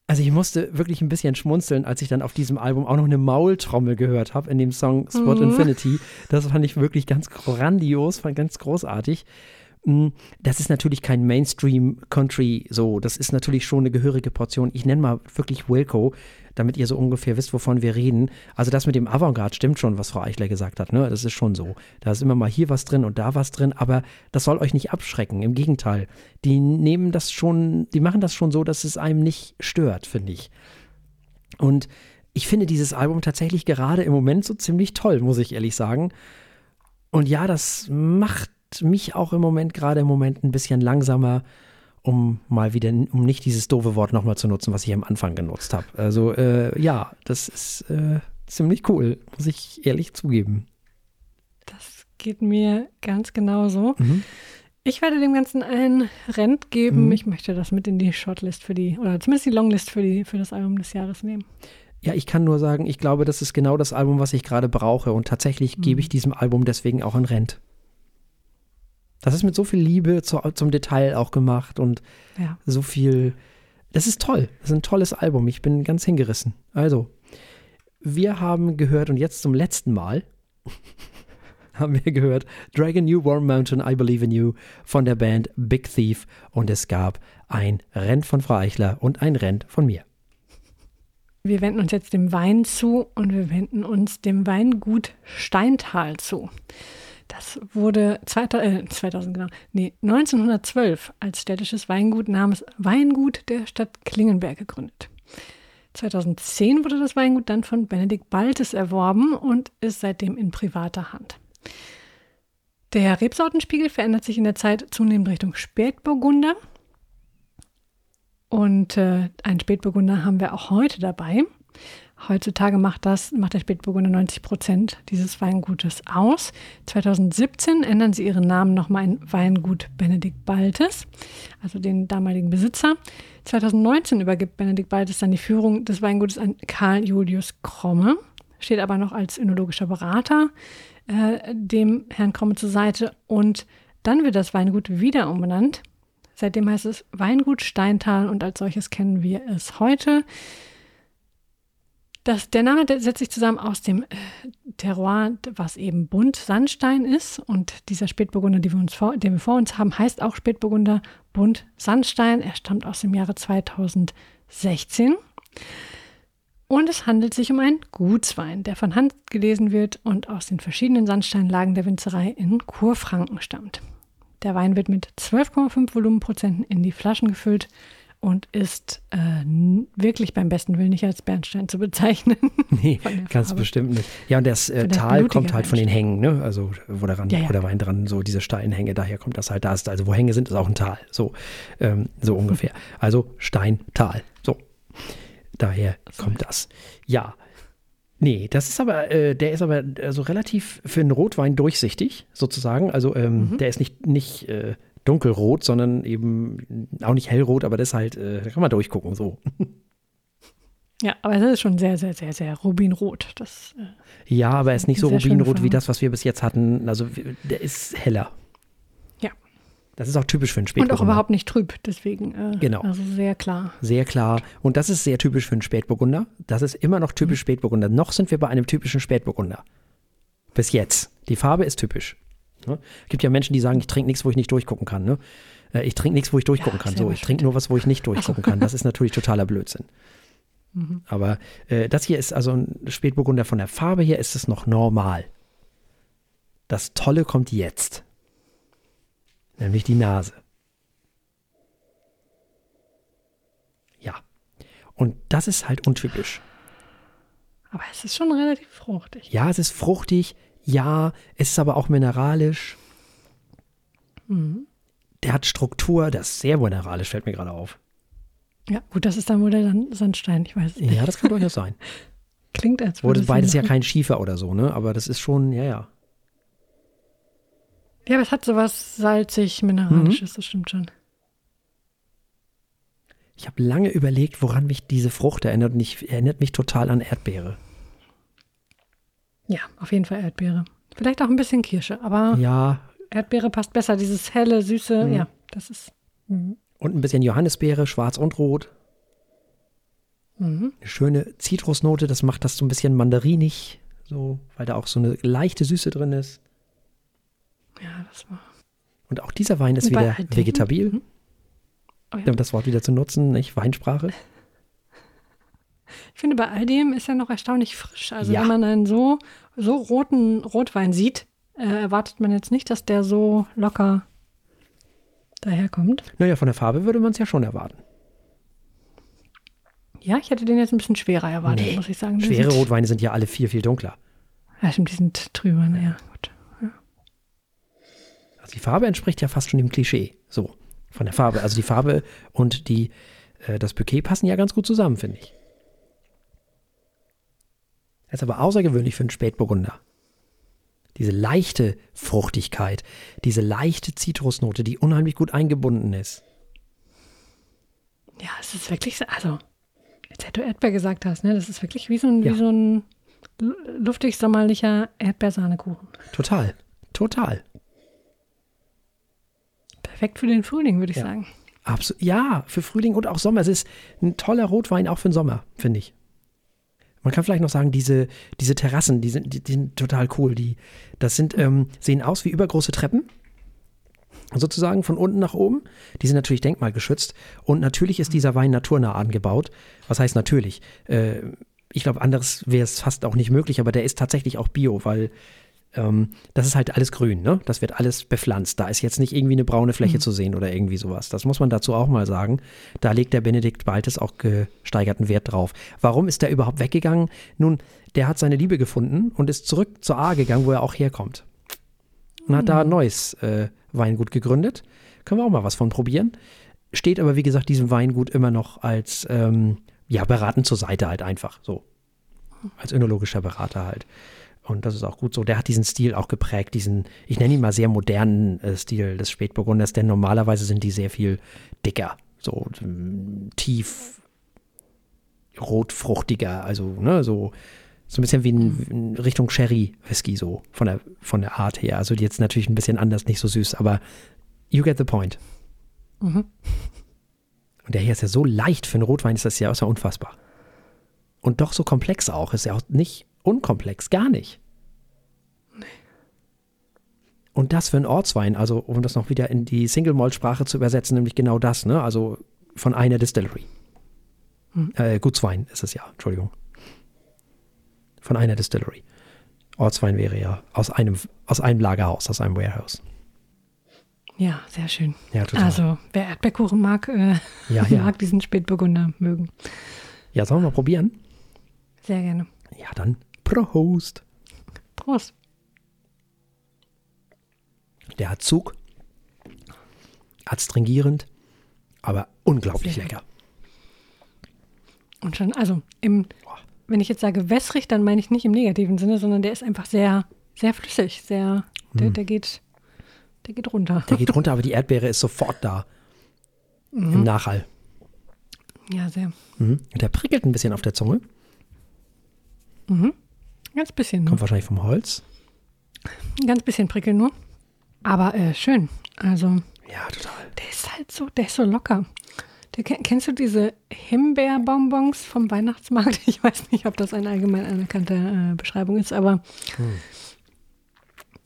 also ich musste wirklich ein bisschen schmunzeln, als ich dann auf diesem Album auch noch eine Maultrommel gehört habe in dem Song Spot mhm. Infinity. Das fand ich wirklich ganz grandios, fand ganz großartig. Das ist natürlich kein Mainstream-Country so. Das ist natürlich schon eine gehörige Portion. Ich nenne mal wirklich Wilco, damit ihr so ungefähr wisst, wovon wir reden. Also das mit dem Avantgarde stimmt schon, was Frau Eichler gesagt hat. Ne? Das ist schon so. Da ist immer mal hier was drin und da was drin, aber das soll euch nicht abschrecken. Im Gegenteil. Die nehmen das schon, die machen das schon so, dass es einem nicht stört, finde ich. Und ich finde dieses Album tatsächlich gerade im Moment so ziemlich toll, muss ich ehrlich sagen. Und ja, das macht mich auch im Moment, gerade im Moment, ein bisschen langsamer, um mal wieder, um nicht dieses doofe Wort nochmal zu nutzen, was ich am Anfang genutzt habe. Also äh, ja, das ist äh, ziemlich cool, muss ich ehrlich zugeben. Das geht mir ganz genauso. Mhm. Ich werde dem Ganzen ein Rent geben. Mhm. Ich möchte das mit in die Shortlist für die, oder zumindest die Longlist für, die, für das Album des Jahres nehmen. Ja, ich kann nur sagen, ich glaube, das ist genau das Album, was ich gerade brauche. Und tatsächlich mhm. gebe ich diesem Album deswegen auch ein Rent. Das ist mit so viel Liebe zu, zum Detail auch gemacht und ja. so viel. Das ist toll. Das ist ein tolles Album. Ich bin ganz hingerissen. Also, wir haben gehört und jetzt zum letzten Mal haben wir gehört Dragon New Warm Mountain, I Believe in You von der Band Big Thief und es gab ein Renn von Frau Eichler und ein Renn von mir. Wir wenden uns jetzt dem Wein zu und wir wenden uns dem Weingut Steintal zu. Das wurde 2000, äh, 2000 genau, nee, 1912 als städtisches Weingut namens Weingut der Stadt Klingenberg gegründet. 2010 wurde das Weingut dann von Benedikt Baltes erworben und ist seitdem in privater Hand. Der Rebsortenspiegel verändert sich in der Zeit zunehmend Richtung Spätburgunder. Und äh, einen Spätburgunder haben wir auch heute dabei. Heutzutage macht das, macht der Spätburgunder 90 Prozent dieses Weingutes aus. 2017 ändern sie ihren Namen nochmal in Weingut Benedikt Baltes, also den damaligen Besitzer. 2019 übergibt Benedikt Baltes dann die Führung des Weingutes an Karl Julius Kromme, steht aber noch als önologischer Berater äh, dem Herrn Kromme zur Seite und dann wird das Weingut wieder umbenannt. Seitdem heißt es Weingut Steintal und als solches kennen wir es heute. Das, der Name der setzt sich zusammen aus dem äh, Terroir, was eben bunt Sandstein ist. Und dieser Spätburgunder, den wir, vor, den wir vor uns haben, heißt auch Spätburgunder bunt Sandstein. Er stammt aus dem Jahre 2016. Und es handelt sich um einen Gutswein, der von Hand gelesen wird und aus den verschiedenen Sandsteinlagen der Winzerei in Kurfranken stammt. Der Wein wird mit 12,5 Volumenprozenten in die Flaschen gefüllt und ist äh, wirklich beim besten Willen nicht als Bernstein zu bezeichnen. Nee, ganz Farbe. bestimmt nicht. Ja, und das äh, Tal kommt halt von den Hängen, ne? Also wo der, Rand, ja, ja. wo der Wein dran, so diese Steinhänge, daher kommt das halt da. Ist, also wo Hänge sind, ist auch ein Tal. So, ähm, so ungefähr. Also Steintal. So. Daher kommt das. Ja. Nee, das ist aber, äh, der ist aber also relativ für einen Rotwein durchsichtig, sozusagen. Also ähm, mhm. der ist nicht, nicht äh, dunkelrot, sondern eben auch nicht hellrot, aber das halt, äh, da kann man durchgucken, so. Ja, aber es ist schon sehr, sehr, sehr, sehr rubinrot. Das, äh, ja, aber er ist nicht so rubinrot wie das, was wir bis jetzt hatten. Also der ist heller. Ja. Das ist auch typisch für einen Spätburgunder. Und auch überhaupt nicht trüb, deswegen. Äh, genau. Also sehr klar. Sehr klar. Und das ist sehr typisch für einen Spätburgunder. Das ist immer noch typisch mhm. Spätburgunder. Noch sind wir bei einem typischen Spätburgunder. Bis jetzt. Die Farbe ist typisch. Ne? Es gibt ja Menschen, die sagen, ich trinke nichts, wo ich nicht durchgucken kann. Ne? Äh, ich trinke nichts, wo ich durchgucken ja, kann. So, ich trinke nur was, wo ich nicht durchgucken kann. Das ist natürlich totaler Blödsinn. Mhm. Aber äh, das hier ist also ein Spätburgunder von der Farbe her ist es noch normal. Das Tolle kommt jetzt. Nämlich die Nase. Ja. Und das ist halt untypisch. Aber es ist schon relativ fruchtig. Ja, es ist fruchtig. Ja, es ist aber auch mineralisch. Mhm. Der hat Struktur, der ist sehr mineralisch, fällt mir gerade auf. Ja, gut, das ist dann wohl der Sandstein, ich weiß es nicht. Ja, das kann durchaus sein. Klingt als würde Wurde beides ja kein Schiefer oder so, ne? Aber das ist schon, ja, ja. Ja, aber es hat sowas salzig-mineralisches, das stimmt schon. Ich habe lange überlegt, woran mich diese Frucht erinnert und ich erinnert mich total an Erdbeere. Ja, auf jeden Fall Erdbeere. Vielleicht auch ein bisschen Kirsche, aber Ja, Erdbeere passt besser. Dieses helle, süße, ja, das ist. Mhm. und ein bisschen Johannisbeere, schwarz und rot. Mhm. Eine schöne Zitrusnote, das macht das so ein bisschen mandarinig, so, weil da auch so eine leichte Süße drin ist. Ja, das war. Und auch dieser Wein ist wieder vegetabil, Mhm. Oh ja. um das Wort wieder zu nutzen, nicht Weinsprache. Ich finde, bei all dem ist er noch erstaunlich frisch. Also Ja. wenn man einen so, so roten Rotwein sieht, äh, erwartet man jetzt nicht, dass der so locker daherkommt. Naja, von der Farbe würde man es ja schon erwarten. Ja, ich hätte den jetzt ein bisschen schwerer erwartet, Nee, muss ich sagen. Die Schwere sind- Rotweine sind ja alle viel, viel dunkler. Ja, stimmt, die sind trüber, naja, gut. Also die Farbe entspricht ja fast schon dem Klischee. So, von der Farbe. Also die Farbe und die, äh, das Bouquet passen ja ganz gut zusammen, finde ich. Das ist aber außergewöhnlich für einen Spätburgunder. Diese leichte Fruchtigkeit, diese leichte Zitrusnote, die unheimlich gut eingebunden ist. Ja, es ist wirklich, so- also, jetzt hätte du Erdbeer gesagt hast, ne? Das ist wirklich wie so ein, Ja. wie so ein lu- luftig sommerlicher Erdbeersahnekuchen. Total, total. Perfekt für den Frühling, würde ich Ja. sagen. Absolut. Ja, für Frühling und auch Sommer. Es ist ein toller Rotwein auch für den Sommer, finde ich. Man kann vielleicht noch sagen, diese, diese Terrassen, die sind, die, die sind total cool. Die, das sind, ähm, sehen aus wie übergroße Treppen. Sozusagen von unten nach oben. Die sind natürlich denkmalgeschützt. Und natürlich ist dieser Wein naturnah angebaut. Was heißt natürlich? Äh, ich glaube, anderes wäre es fast auch nicht möglich, aber der ist tatsächlich auch bio, weil ähm, das ist halt alles grün, ne? Das wird alles bepflanzt. Da ist jetzt nicht irgendwie eine braune Fläche zu sehen oder irgendwie sowas. Das muss man dazu auch mal sagen. Da legt der Benedikt Baltes auch gesteigerten Wert drauf. Warum ist der überhaupt weggegangen? Nun, der hat seine Liebe gefunden und ist zurück zur A gegangen, wo er auch herkommt. Und hat da ein neues äh, Weingut gegründet. Können wir auch mal was von probieren. Steht aber, wie gesagt, diesem Weingut immer noch als, ähm, ja, beratend zur Seite halt einfach. So. Als önologischer Berater halt. Und das ist auch gut so. Der hat diesen Stil auch geprägt, diesen, ich nenne ihn mal sehr modernen äh, Stil des Spätburgunders, denn normalerweise sind die sehr viel dicker, so mm, tief rotfruchtiger, also ne, so, so ein bisschen wie in, in Richtung Sherry-Whisky, so von der, von der Art her. Also jetzt natürlich ein bisschen anders, nicht so süß, aber you get the point. Mhm. Und der hier ist ja so leicht für einen Rotwein, ist das ja, ist ja unfassbar. Und doch so komplex auch, ist ja auch nicht unkomplex, gar nicht. Und das für einen Ortswein, also um das noch wieder in die Single-Malt-Sprache zu übersetzen, nämlich genau das, ne? Also von einer Distillery. Äh, Gutswein ist es ja, Entschuldigung. Von einer Distillery. Ortswein wäre ja aus einem, aus einem Lagerhaus, aus einem Warehouse. Ja, sehr schön. Ja, total. Also, wer Erdbeerkuchen mag, äh, Ja, ja. mag diesen Spätburgunder mögen. Ja, sollen wir mal probieren? Sehr gerne. Ja, dann Prost. Prost. Der hat Zug, adstringierend, aber unglaublich Sehr lecker. Und schon, also, im, wenn ich jetzt sage wässrig, dann meine ich nicht im negativen Sinne, sondern der ist einfach sehr, sehr flüssig, sehr, der, der geht, der geht runter. Der geht runter, aber die Erdbeere ist sofort da. Im Nachhall. Ja, sehr. Mhm. Und der prickelt ein bisschen auf der Zunge. Ganz bisschen nur. Kommt wahrscheinlich vom Holz. Ein ganz bisschen prickeln nur. Aber äh, schön. Also, Ja, total. der ist halt so, der ist so locker. Der, ken- kennst du diese Himbeerbonbons vom Weihnachtsmarkt? Ich weiß nicht, ob das eine allgemein anerkannte äh, Beschreibung ist, aber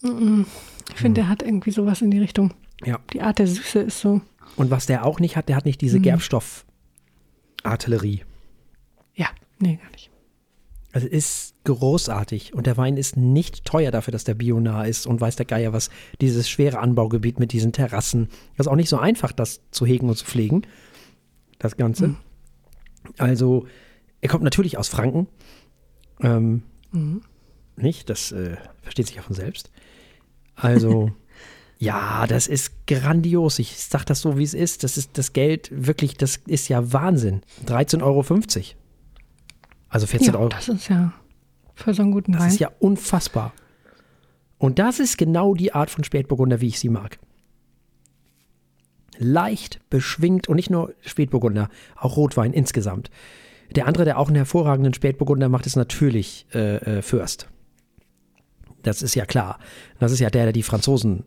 Mm, ich finde, der hat irgendwie sowas in die Richtung. Ja. Die Art der Süße ist so, Und was der auch nicht hat, der hat nicht diese Gerbstoff-Artillerie. ja, nee, gar nicht. Also ist großartig und der Wein ist nicht teuer dafür, dass der bionah ist und weiß der Geier was. Dieses schwere Anbaugebiet mit diesen Terrassen. Das ist auch nicht so einfach, das zu hegen und zu pflegen. Das Ganze. Also, er kommt natürlich aus Franken. Ähm, Nicht? Das äh, versteht sich ja von selbst. Also, ja, das ist grandios. Ich sag das so, wie es ist. Das ist das Geld, wirklich, das ist ja Wahnsinn. 13,50 Euro. Also 14 Ja, Euro. das ist ja für so einen guten Das Wein. ist ja unfassbar. Und das ist genau die Art von Spätburgunder, wie ich sie mag. Leicht, beschwingt und nicht nur Spätburgunder, auch Rotwein insgesamt. Der andere, der auch einen hervorragenden Spätburgunder macht, ist natürlich äh, äh, Fürst. Das ist ja klar. Das ist ja der, der die Franzosen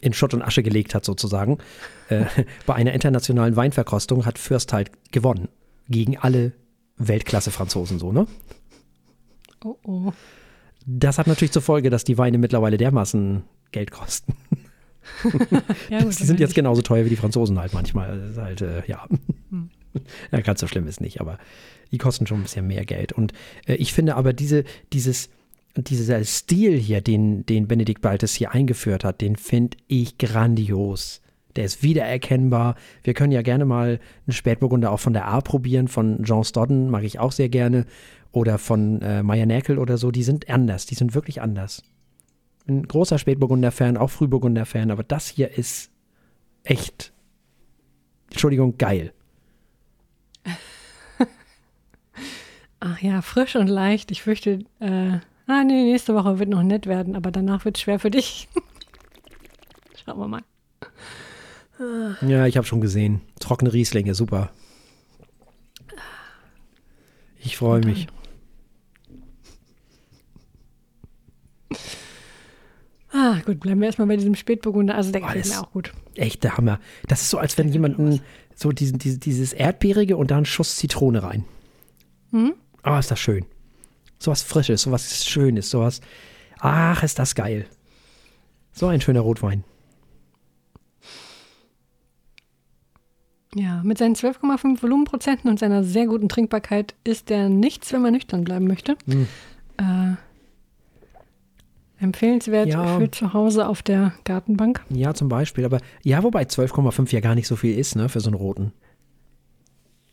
in Schutt und Asche gelegt hat, sozusagen. Äh, bei einer internationalen Weinverkostung hat Fürst halt gewonnen. Gegen alle Weltklasse-Franzosen, so, ne? Oh oh. Das hat natürlich zur Folge, dass die Weine mittlerweile dermaßen Geld kosten. ja, gut, die sind jetzt genauso teuer wie die Franzosen halt manchmal. Halt, äh, ja. Hm. ja, ganz so schlimm ist nicht, aber die kosten schon ein bisschen mehr Geld. Und äh, ich finde aber diese, dieses, dieser Stil hier, den, den Benedikt Baltes hier eingeführt hat, den finde ich grandios. Der ist wiedererkennbar. Wir können ja gerne mal einen Spätburgunder auch von der A probieren, von Jean Stodden, mag ich auch sehr gerne. Oder von äh, Meier Nerkel oder so. Die sind anders, die sind wirklich anders. Ein großer Spätburgunder-Fan, auch Frühburgunder-Fan, aber das hier ist echt, Entschuldigung, geil. Ach ja, frisch und leicht. Ich fürchte, äh, ah nee, nächste Woche wird noch nett werden, aber danach wird es schwer für dich. Schauen wir mal. Ja, ich habe schon gesehen. Trockene Rieslinge, super. Ich freue mich. Ah, gut, bleiben wir erstmal bei diesem Spätburgunder. Also der Oh, gefällt mir auch gut. Echt der Hammer. Das ist so, als wenn jemanden so diesen, diese, dieses Erdbeerige und da einen Schuss Zitrone rein. Mhm. Ah, ist das schön. Sowas Frisches, sowas Schönes, sowas. Ach, ist das geil. So ein schöner Rotwein. Ja, mit seinen 12,5 Volumenprozenten und seiner sehr guten Trinkbarkeit ist der nichts, wenn man nüchtern bleiben möchte. Hm. Äh, empfehlenswert Ja. für zu Hause auf der Gartenbank. Ja, zum Beispiel. Aber ja, wobei 12,5 ja gar nicht so viel ist, ne, für so einen roten.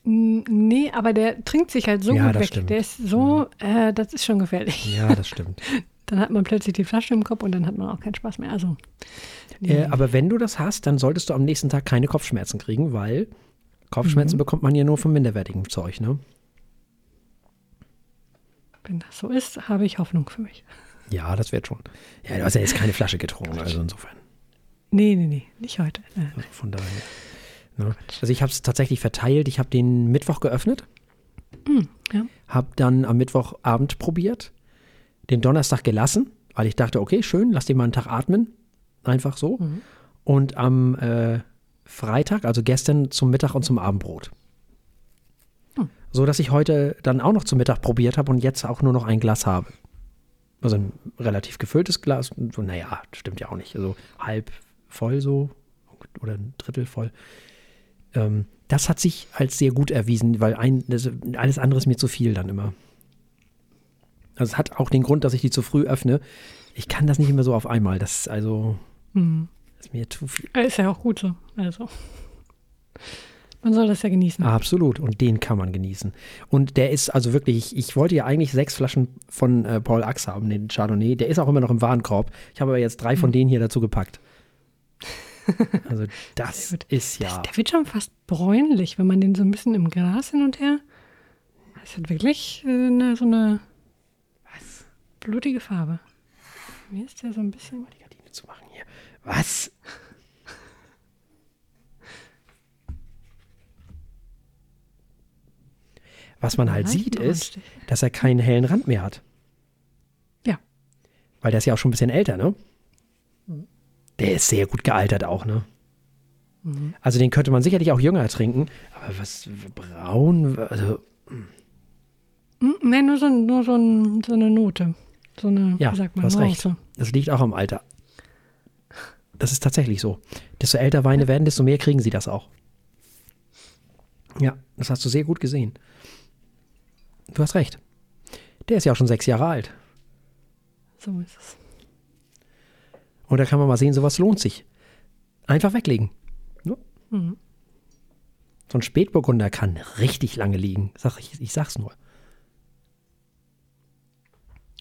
Nee, aber der trinkt sich halt so Ja, gut das weg. stimmt. Der ist so, äh, das ist schon gefährlich. Ja, das stimmt. Dann hat man plötzlich die Flasche im Kopf und dann hat man auch keinen Spaß mehr. Also, äh, aber wenn du das hast, dann solltest du am nächsten Tag keine Kopfschmerzen kriegen, weil Kopfschmerzen bekommt man ja nur von minderwertigem Zeug, ne? wenn das so ist, habe ich Hoffnung für mich. Ja, das wird schon. Ja, du hast ja jetzt keine Flasche getrunken, also insofern. Nee, nee, nee, nicht heute. Äh, Also von daher. Ne? Also ich habe es tatsächlich verteilt. Ich habe den Mittwoch geöffnet, ja. habe dann am Mittwochabend probiert, den Donnerstag gelassen, weil ich dachte, okay, schön, lass den mal einen Tag atmen. Einfach so. Und am äh, Freitag, also gestern, zum Mittag und zum Abendbrot. So dass ich heute dann auch noch zum Mittag probiert habe und jetzt auch nur noch ein Glas habe. Also ein relativ gefülltes Glas. So, naja, stimmt ja auch nicht. Also halb voll so oder ein Drittel voll. Ähm, das hat sich als sehr gut erwiesen, weil ein, das, alles andere ist mir zu viel dann immer. Also es hat auch den Grund, dass ich die zu früh öffne. Ich kann das nicht immer so auf einmal. Das ist also Hm. ist mir zu viel. Ist ja auch gut so. Also, man soll das ja genießen. Absolut. Und den kann man genießen. Und der ist also wirklich, ich, ich wollte ja eigentlich sechs Flaschen von äh, Paul Axe haben, den Chardonnay. Der ist auch immer noch im Warenkorb. Ich habe aber jetzt drei von denen hier dazu gepackt. Also das ist ja. Der wird schon fast bräunlich, wenn man den so ein bisschen im Glas hin und her. Das hat wirklich äh, eine, so eine blutige Farbe. Mir ist der so ein bisschen. die Gardine zu machen hier. Was? Was man halt sieht, ist, dass er keinen hellen Rand mehr hat. Ja. Weil der ist ja auch schon ein bisschen älter, ne? Der ist sehr gut gealtert auch, ne? Also den könnte man sicherlich auch jünger trinken, aber was braun, also Hm, Nein, nur so, nur so, so eine Note. So eine, Ja, wie sagt du man, hast recht. Das liegt auch am Alter. Das ist tatsächlich so. Desto älter Weine werden, desto mehr kriegen sie das auch. Ja, das hast du sehr gut gesehen. Du hast recht. Der ist ja auch schon sechs Jahre alt. So ist es. Und da kann man mal sehen, sowas lohnt sich. Einfach weglegen. Ja. Mhm. So ein Spätburgunder kann richtig lange liegen. Sag ich, ich sag's nur.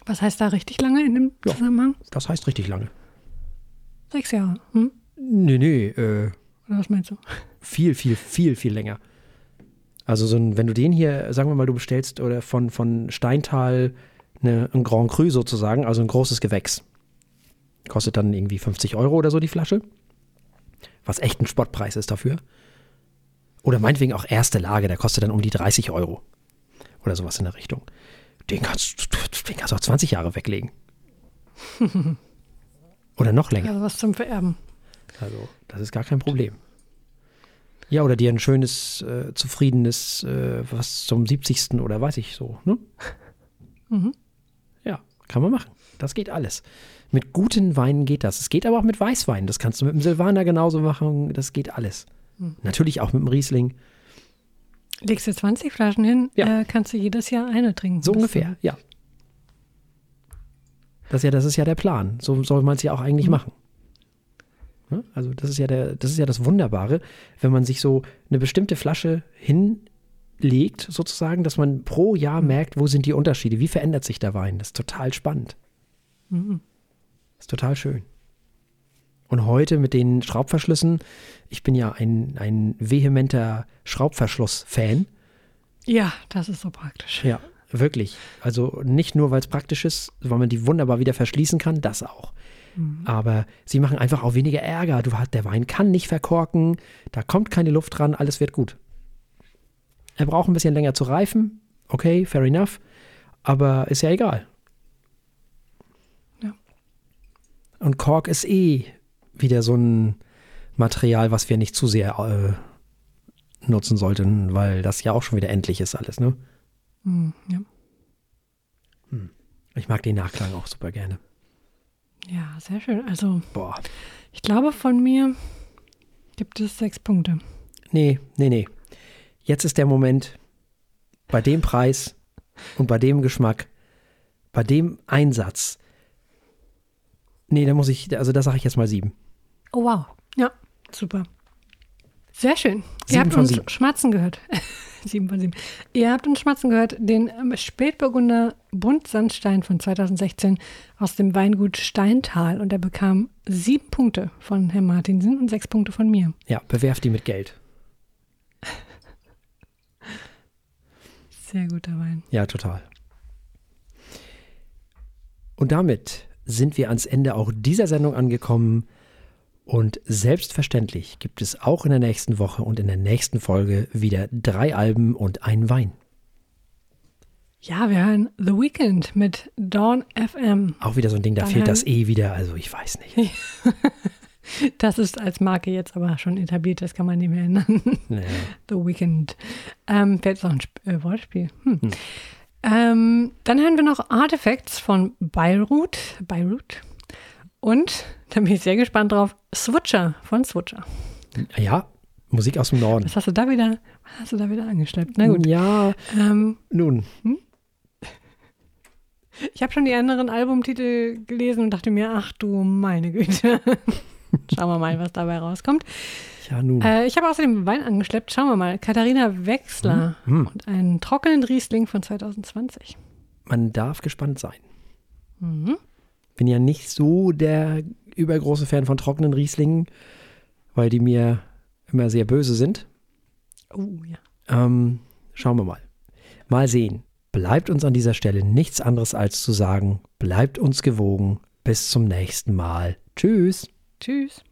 Was heißt da richtig lange in dem Ja. Zusammenhang? Das heißt richtig lange. Sechs Jahre. Hm? Nee, nee, äh, Oder was meinst du? viel, viel, viel, viel länger. Also so ein, wenn du den hier, sagen wir mal, du bestellst oder von, von Steintal eine, ein Grand Cru sozusagen, also ein großes Gewächs. Kostet dann irgendwie 50 Euro oder so die Flasche. Was echt ein Spottpreis ist dafür. Oder meinetwegen auch erste Lage, der kostet dann um die 30 Euro. Oder sowas in der Richtung. Den kannst, den kannst du auch 20 Jahre weglegen. oder noch länger. Also was zum Vererben. Also, das ist gar kein Problem. Ja, oder dir ein schönes, äh, zufriedenes, äh, was zum 70. oder weiß ich so, ne? Mhm. Ja, kann man machen. Das geht alles. Mit guten Weinen geht das. Es geht aber auch mit Weißwein. Das kannst du mit dem Silvaner genauso machen. Das geht alles. Mhm. Natürlich auch mit dem Riesling. Legst du 20 Flaschen hin, Ja. äh, kannst du jedes Jahr eine trinken. So ungefähr, ja. Das ist ja, das ist ja der Plan. So soll man es ja auch eigentlich machen. Ne? Also das ist ja der, das ist ja das Wunderbare, wenn man sich so eine bestimmte Flasche hinlegt, sozusagen, dass man pro Jahr merkt, wo sind die Unterschiede, wie verändert sich der Wein. Das ist total spannend. Mhm. Das ist total schön. Und heute mit den Schraubverschlüssen, ich bin ja ein, ein vehementer Schraubverschluss-Fan. Ja, das ist so praktisch. Ja, wirklich. Also nicht nur, weil es praktisch ist, weil man die wunderbar wieder verschließen kann, das auch. Aber sie machen einfach auch weniger Ärger. Du der Wein kann nicht verkorken, da kommt keine Luft dran, alles wird gut. Er braucht ein bisschen länger zu reifen, okay, fair enough, aber ist ja egal. Ja. Und Kork ist eh wieder so ein Material, was wir nicht zu sehr äh, nutzen sollten, weil das ja auch schon wieder endlich ist alles, ne? Mhm, ja. Ich mag den Nachklang auch super gerne. ja, sehr schön. Also Boah. ich glaube, von mir gibt es sechs Punkte. Nee, nee, nee. Jetzt ist der Moment, bei dem Preis und bei dem Geschmack, bei dem Einsatz. Nee, da muss ich, also da sage ich jetzt mal sieben. Oh, wow. Ja, super. Sehr schön. Sieben Ihr habt uns sieben. schmatzen gehört. sieben von sieben. Ihr habt uns schmatzen gehört, den ähm, Spätburgunder Buntsandstein von 2016 aus dem Weingut Steintal. Und er bekam sieben Punkte von Herrn Martinsen und sechs Punkte von mir. Ja, bewerft die mit Geld. Sehr guter Wein. Ja, total. Und damit sind wir ans Ende auch dieser Sendung angekommen. Und selbstverständlich gibt es auch in der nächsten Woche und in der nächsten Folge wieder drei Alben und ein Wein. Ja, wir hören The Weekend mit Dawn FM. Auch wieder so ein Ding, da Dann fehlt das E wieder, also ich weiß nicht. Das ist als Marke jetzt aber schon etabliert, das kann man nicht mehr ändern. Nee. The Weekend. Ähm, Wäre jetzt auch ein Sp äh, Wortspiel. Hm. Ähm, dann hören wir noch Artifacts von Beirut. Beirut. Und, da bin ich sehr gespannt drauf, Switcher von Switcher. Ja, Musik aus dem Norden. Was hast du da wieder, was hast du da wieder angeschleppt? Na gut. Ja, Ähm, nun. ich habe schon die anderen Albumtitel gelesen und dachte mir, ach du meine Güte. Schauen wir mal, was dabei rauskommt. Ja, nun. Äh, ich habe außerdem Wein angeschleppt. Schauen wir mal. Katharina Wechsler Hm. und einen trockenen Riesling von 2020. Man darf gespannt sein. Mhm. Bin ja nicht so der übergroße Fan von trockenen Rieslingen, weil die mir immer sehr böse sind. Oh ja. Ähm, schauen wir mal. Mal sehen. Bleibt uns an dieser Stelle nichts anderes als zu sagen, bleibt uns gewogen. Bis zum nächsten Mal. Tschüss. Tschüss.